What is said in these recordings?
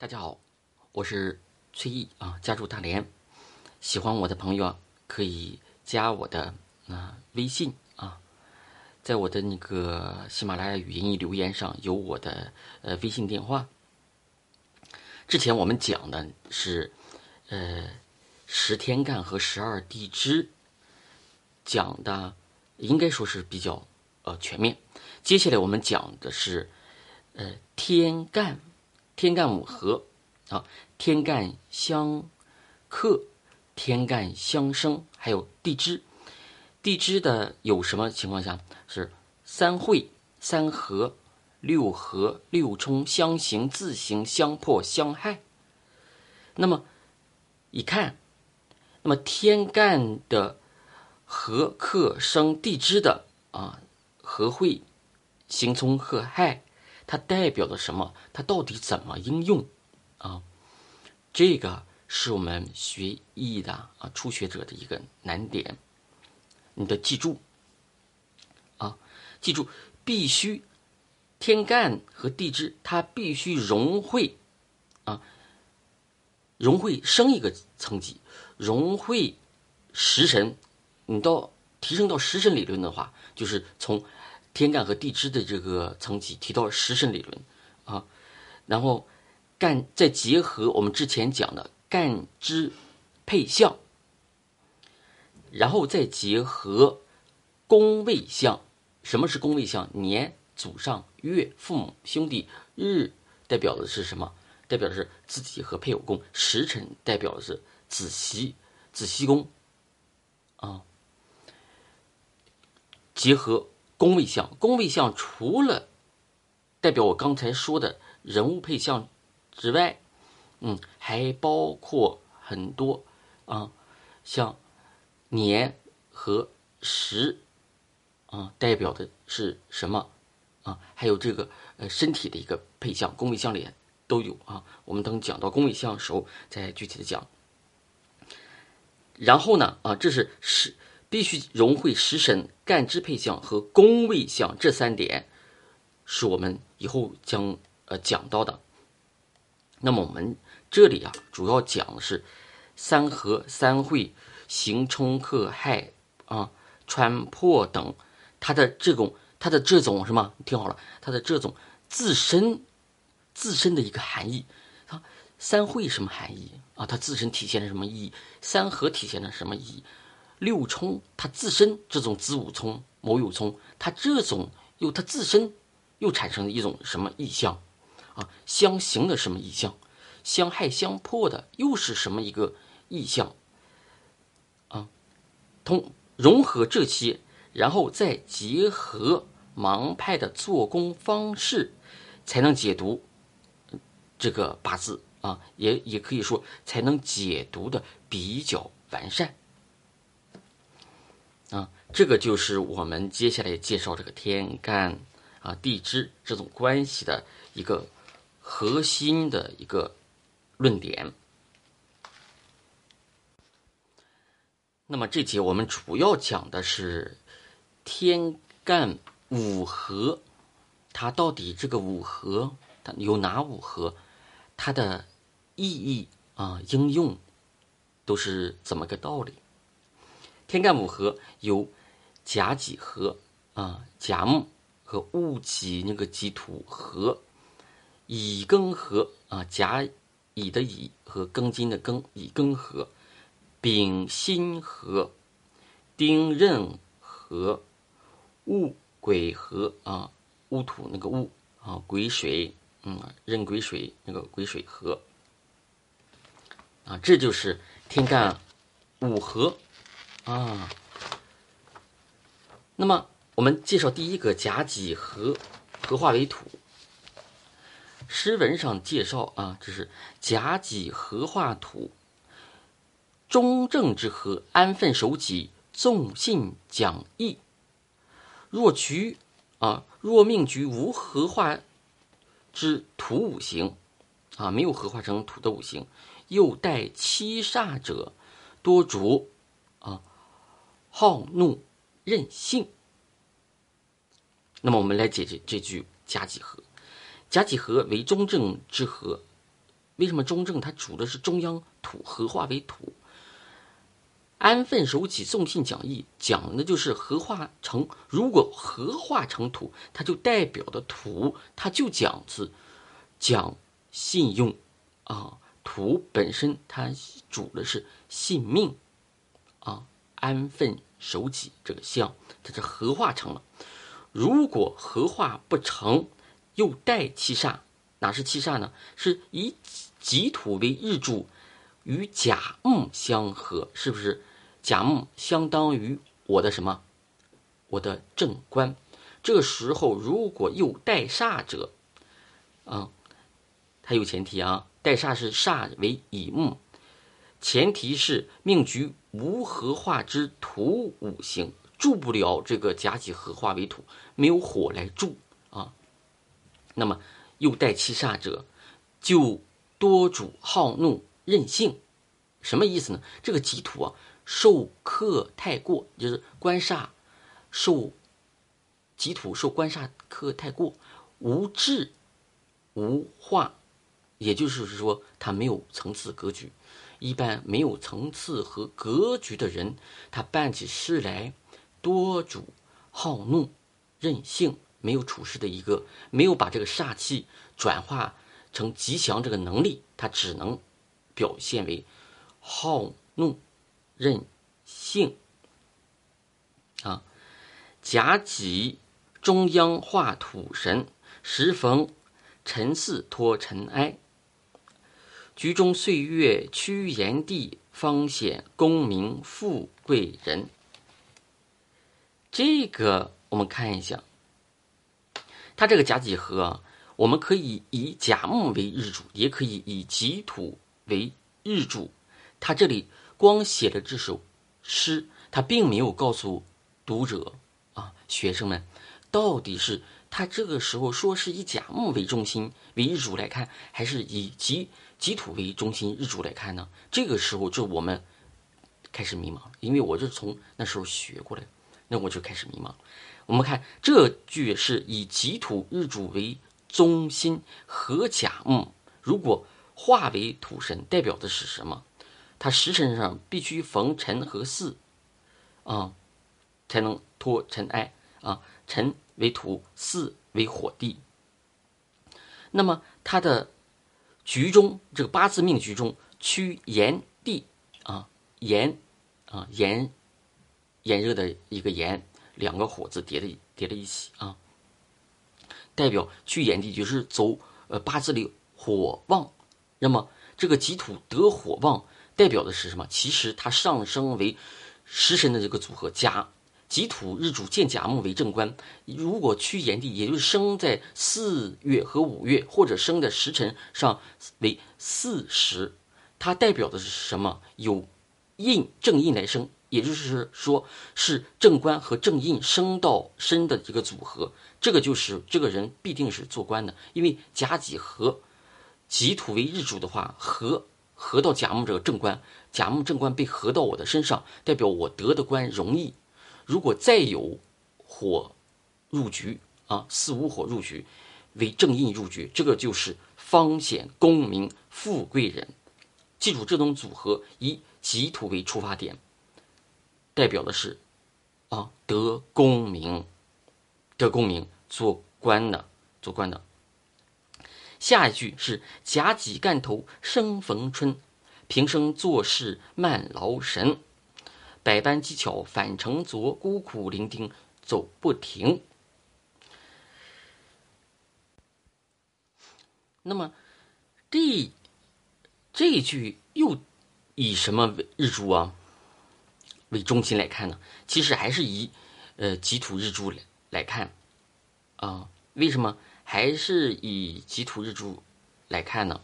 大家好，我是崔毅啊，家住大连，喜欢我的朋友啊，可以加我的啊微信啊，在我的那个喜马拉雅语音留言上有我的呃微信电话。之前我们讲的是呃十天干和十二地支，讲的应该说是比较呃全面。接下来我们讲的是呃天干。天干五合，啊，天干相克，天干相生，还有地支。地支的有什么情况下是三会、三合、六合、六冲、相刑、自刑、相破、相害。那么一看，那么天干的合、克、生、地支的啊，合会、刑冲、克、害。它代表了什么？它到底怎么应用？啊，这个是我们学艺的啊初学者的一个难点，你得记住。啊，记住，必须天干和地支，它必须融会啊，融会升一个层级，融会食神。你到提升到食神理论的话，就是从。天干和地支的这个层级提到食神理论啊，然后干再结合我们之前讲的干支配相，然后再结合宫位相。什么是宫位相？年、祖上、月、父母、兄弟、日代表的是什么？代表的是自己和配偶宫。时辰代表的是子息、子息宫啊，结合。宫位相，宫位相除了代表我刚才说的人物配相之外，嗯，还包括很多啊，像年和时啊，代表的是什么啊？还有这个呃身体的一个配相，宫位相里都有啊。我们等讲到宫位相的时候再具体的讲。然后呢啊，这是是。必须融会食神、干支配相和宫位相这三点，是我们以后将呃讲到的。那么我们这里啊，主要讲的是三合、三会、刑冲克害啊、穿破等，它的这种它的这种什么？听好了，它的这种自身自身的一个含义它。三会什么含义啊？它自身体现了什么意义？三合体现了什么意义？六冲，它自身这种子午冲、卯酉冲，它这种又它自身又产生了一种什么意象啊？相刑的什么意象？相害相破的又是什么一个意象啊？通融合这些，然后再结合盲派的做工方式，才能解读这个八字啊，也也可以说才能解读的比较完善。这个就是我们接下来介绍这个天干啊、地支这种关系的一个核心的一个论点。那么这节我们主要讲的是天干五合，它到底这个五合它有哪五合，它的意义啊、应用都是怎么个道理？天干五合有甲己合啊，甲木和戊己那个己土合，乙庚合啊，甲乙的乙和庚金的庚乙庚合，丙辛合，丁壬合，戊癸合啊，戊土那个戊啊，癸水嗯，壬癸水那个癸水合啊，这就是天干五合。啊，那么我们介绍第一个甲己合，合化为土。诗文上介绍啊，这是甲己合化土，中正之和，安分守己，纵信讲义。若局啊，若命局无合化之土五行啊，没有合化成土的五行，又带七煞者，多主。好怒任性。那么我们来解这这句甲己合，甲己合为中正之和，为什么中正它主的是中央土，合化为土？安分守己，重信讲义，讲的就是合化成。如果合化成土，它就代表的土，它就讲是讲信用啊。土本身它主的是信命啊，安分手己这个相，它是合化成了。如果合化不成，又带七煞，哪是七煞呢？是以己土为日柱，与甲木相合，是不是？甲木相当于我的什么？我的正官。这个时候如果又带煞者，嗯，它有前提啊，带煞是煞为乙木，前提是命局无合化之土五行，助不了这个甲己合化为土，没有火来助啊。那么又带七煞者，就多主好怒任性，什么意思呢？这个己土啊。受克太过，就是官煞受己土受官煞克太过，无智无化，也就是说他没有层次格局。一般没有层次和格局的人，他办起事来多主好怒任性，没有处事的一个，没有把这个煞气转化成吉祥这个能力，他只能表现为好怒。任性啊，甲己中央化土神，时逢辰巳托尘埃，局中岁月趋炎帝，方显功名富贵人。这个我们看一下，它这个甲己合，我们可以以甲木为日主，也可以以己土为日主，他这里。光写了这首诗，他并没有告诉读者啊学生们，到底是他这个时候说是以甲木为中心为日主来看，还是以己己土为中心日主来看呢？这个时候就我们开始迷茫，因为我是从那时候学过来，那我就开始迷茫。我们看这句是以己土日主为中心和甲木，如果化为土神，代表的是什么？它时辰上必须逢辰和巳，啊，才能脱尘埃啊。辰为土，巳为火地。那么它的局中，这个八字命局中，趋炎地啊，炎啊炎炎热的一个炎，两个火字叠在叠在一起啊，代表趋炎地，就是走呃八字里火旺。那么这个己土得火旺。代表的是什么？其实它上升为食神的这个组合，加己土日主见甲木为正官。如果趋炎帝，也就是生在四月和五月，或者生在时辰上为巳时，它代表的是什么？有印正印来生，也就是说是正官和正印生到身的这个组合。这个就是这个人必定是做官的，因为甲己合己土为日主的话，合。合到甲木这个正官，甲木正官被合到我的身上，代表我得的官容易。如果再有火入局啊，四五火入局为正印入局，这个就是方显功名富贵人。记住这种组合，以己土为出发点，代表的是啊得功名，得功名做官的，做官的。下一句是甲己干头生逢春，平生做事慢劳神，百般技巧反成拙，孤苦伶仃走不停。那么这这句又以什么日柱啊为中心来看呢？其实还是以呃己土日柱来来看啊？为什么？还是以己土日柱来看呢？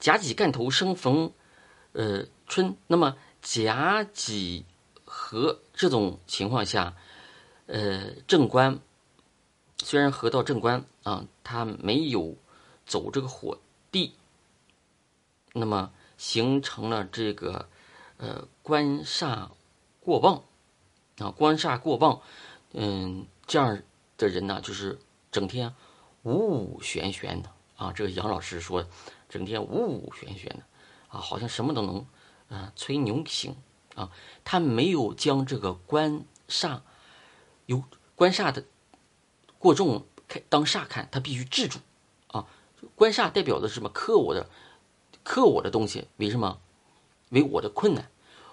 甲己干头生逢，呃春。那么甲己合这种情况下，呃正官虽然合到正官啊，它没有走这个火地，那么形成了这个呃官煞过旺啊，官煞过旺，嗯，这样的人呢，就是。整天五五玄玄的啊，这个杨老师说，整天呜呜玄玄的，啊，好像什么都能，啊，吹牛行啊，他没有将这个官煞，有官煞的过重看当煞看，他必须制住，啊，官煞代表的是什么？克我的，克我的东西，为什么？为我的困难，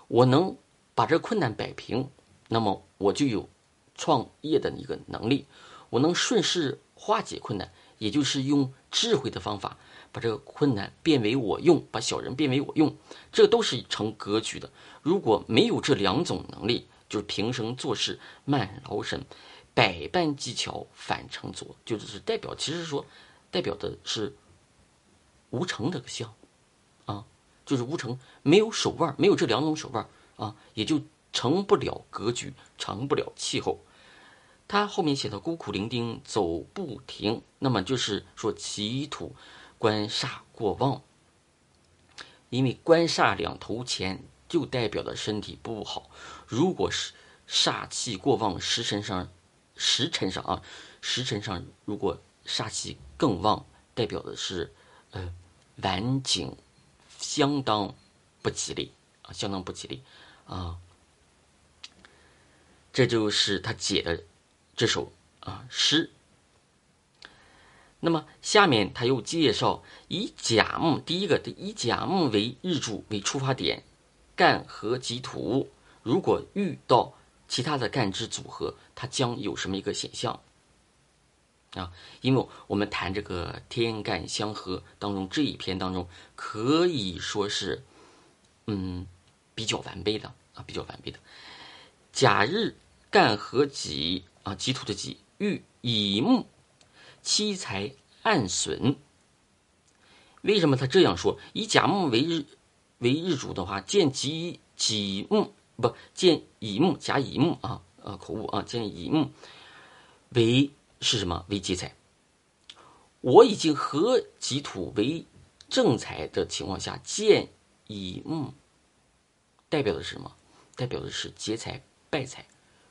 我能把这困难摆平，那么我就有创业的一个能力，我能顺势化解困难。也就是用智慧的方法，把这个困难变为我用，把小人变为我用，这都是成格局的。如果没有这两种能力，就是平生做事慢劳神，百般技巧反成拙，就是代表，其实说代表的是无成这个相，啊，就是无成，没有手腕，没有这两种手腕啊，也就成不了格局，成不了气候。他后面写的孤苦伶仃走不停，那么就是说己土官煞过旺，因为官煞两头前就代表的身体不好。如果是煞气过旺，时辰上时辰上啊，时辰上如果煞气更旺，代表的是呃晚景相当不吉利啊，相当不吉利啊。这就是他解的。这首啊诗，那么下面他又介绍以甲木第一个以甲木为日主为出发点，干和己土，如果遇到其他的干支组合，它将有什么一个现象啊？因为我们谈这个天干相合当中这一篇当中，可以说是嗯比较完备的啊，比较完备的甲日干和己。啊，己土的己遇乙木，七财暗损。为什么他这样说？以甲木为日为日主的话，见己己木不见乙木甲乙木啊，呃口误啊，见乙木为是什么？为劫财。我已经和己土为正财的情况下，见乙木代表的是什么？代表的是劫财败财。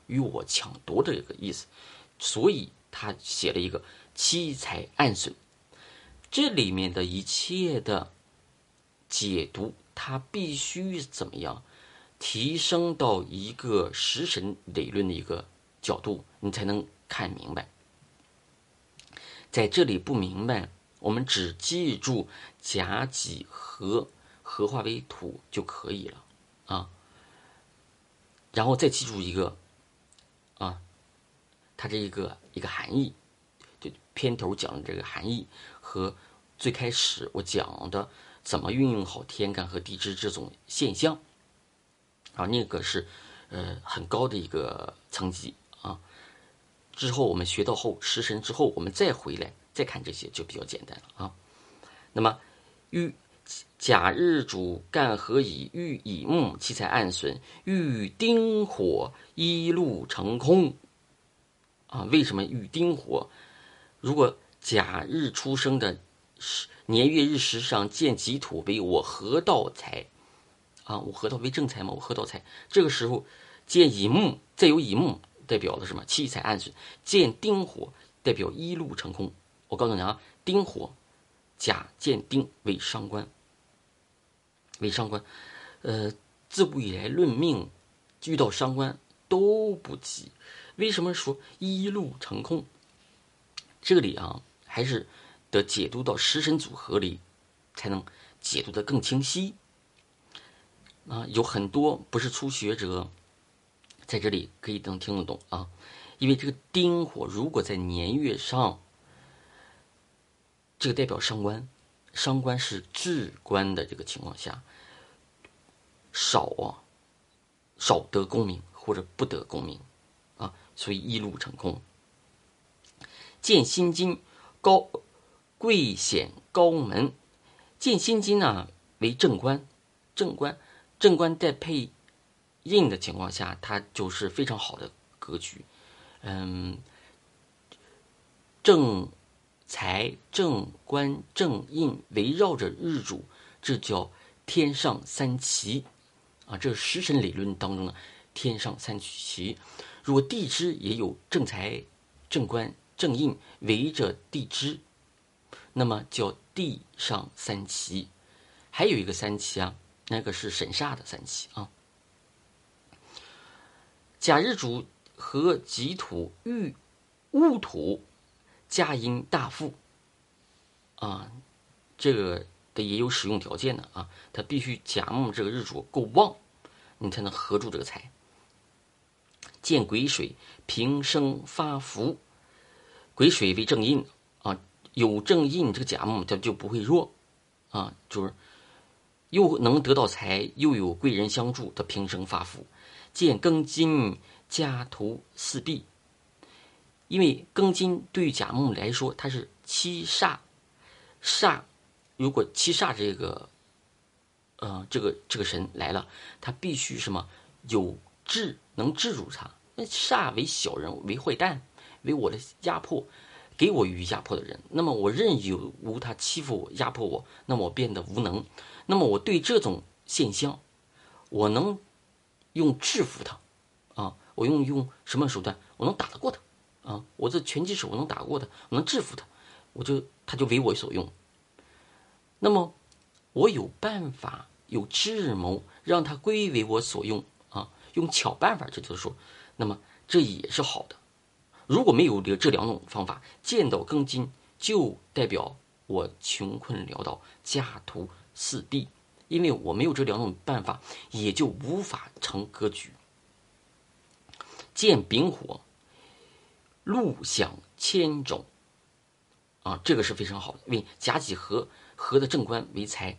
与我抢夺的这个意思，所以他写了一个七财暗损，这里面的一切的解读，它必须怎么样提升到一个食神理论的一个角度，你才能看明白。在这里不明白，我们只记住甲己合合化为土就可以了啊，然后再记住一个。啊，它这一个一个含义，片头讲的这个含义和最开始我讲的怎么运用好天干和地支这种现象，啊，那个是呃很高的一个层级啊。之后我们学到后食神之后，我们再回来再看这些就比较简单了啊。那么遇甲日主干和乙，遇乙木七财暗损，遇丁火。一路成空，啊，为什么遇丁火？如果甲日出生的年月日时上见己土为我合道财，啊，我合道为正财嘛，我合道财。这个时候见乙木，再有乙木，代表的什么？七财暗损。见丁火，代表一路成空。我告诉你啊，丁火，甲见丁为伤官，为伤官。呃，自古以来论命，遇到伤官。都不急，为什么说一路成空？这里啊，还是得解读到食神组合里，才能解读的更清晰。啊，有很多不是初学者，在这里可以能听得懂啊，因为这个丁火如果在年月上，这个代表伤官，伤官是至官的这个情况下，少啊，少得功名。或者不得功名，啊，所以一路成空。见心金高贵显高门，见心金呢为正官，正官正官在配印的情况下，它就是非常好的格局。嗯，正财正官正印围绕着日主，这叫天上三奇啊，这是食神理论当中的。天上三奇，如果地支也有正财、正官、正印围着地支，那么叫地上三奇。还有一个三奇啊，那个是神煞的三奇啊。甲日主和己土遇戊土，甲寅大富啊，这个的也有使用条件的啊，它必须甲木这个日主够旺，你才能合住这个财。见癸水平生发福，癸水为正印啊，有正印这个甲木它就不会弱啊，就是又能得到财，又有贵人相助，他平生发福。见庚金家徒四壁，因为庚金对于甲木来说，它是七煞，煞如果七煞这个，呃，这个这个神来了，他必须什么有治能制住他。那煞为小人，为坏蛋，为我的压迫，给我予以压迫的人。那么我任由无他欺负我、压迫我，那么我变得无能。那么我对这种现象，我能。用制服他，啊，我用用什么手段？我能打得过他，啊，我这拳击手我能打得过他，我能制服他，我就他就为我所用。那么我有办法，有智谋，让他归为我所用啊，用巧办法，这就是说，那么这也是好的。如果没有这这两种方法，见到庚金就代表我穷困潦倒，家徒四壁。因为我没有这两种办法，也就无法成格局。见丙火，禄享千种，啊，这个是非常好的。为甲己合，合的正官为财，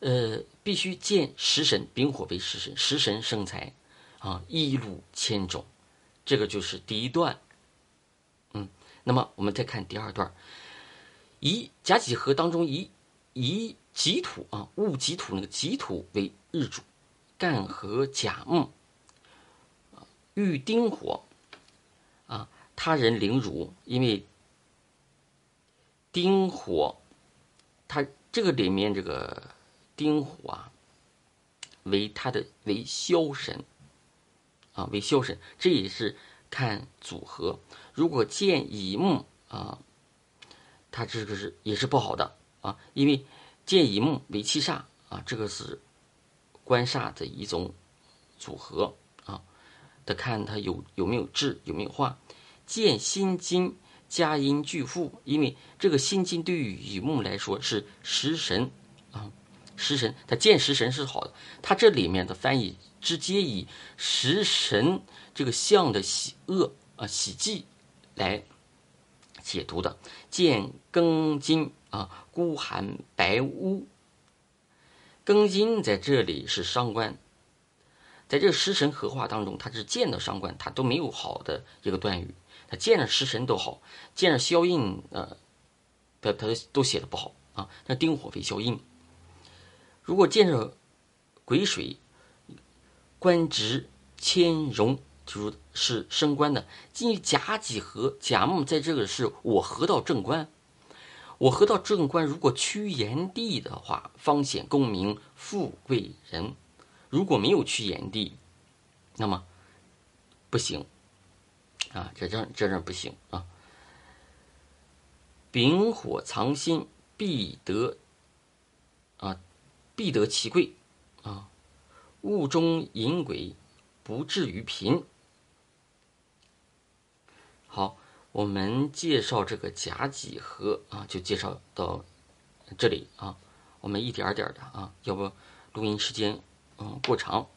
呃，必须见食神，丙火为食神，食神生财，啊，一禄千种，这个就是第一段。嗯，那么我们再看第二段，乙甲己合当中乙乙。己土啊，戊己土那个己土为日主，干和甲木，遇丁火，啊，他人凌辱，因为丁火，他这个里面这个丁火啊，为他的为枭神，啊，为枭神，这也是看组合。如果见乙木啊，他这个是也是不好的啊，因为。见乙木为七煞啊，这个是官煞的一种组合啊。得看他有有没有智，有没有化。见辛金加阴巨富，因为这个辛金对于乙木来说是食神啊，食神。他见食神是好的，他这里面的翻译直接以食神这个相的喜恶啊喜忌来解读的。见庚金。啊，孤寒白屋，庚金在这里是伤官，在这个食神合化当中，他是见到伤官，他都没有好的一个断语。他见着食神都好，见着消印，呃，他他都写的不好啊。那丁火为消印，如果见着癸水，官职谦荣，就是升官的。进甲己合，甲木在这个是我合到正官。我合到正官，如果趋炎帝的话，方显功名富贵人；如果没有趋炎帝，那么不行啊，这这这这不行啊。丙火藏心，必得啊，必得其贵啊。物中引鬼，不至于贫。好。我们介绍这个甲己合啊，就介绍到这里啊。我们一点点的啊，要不录音时间嗯过长。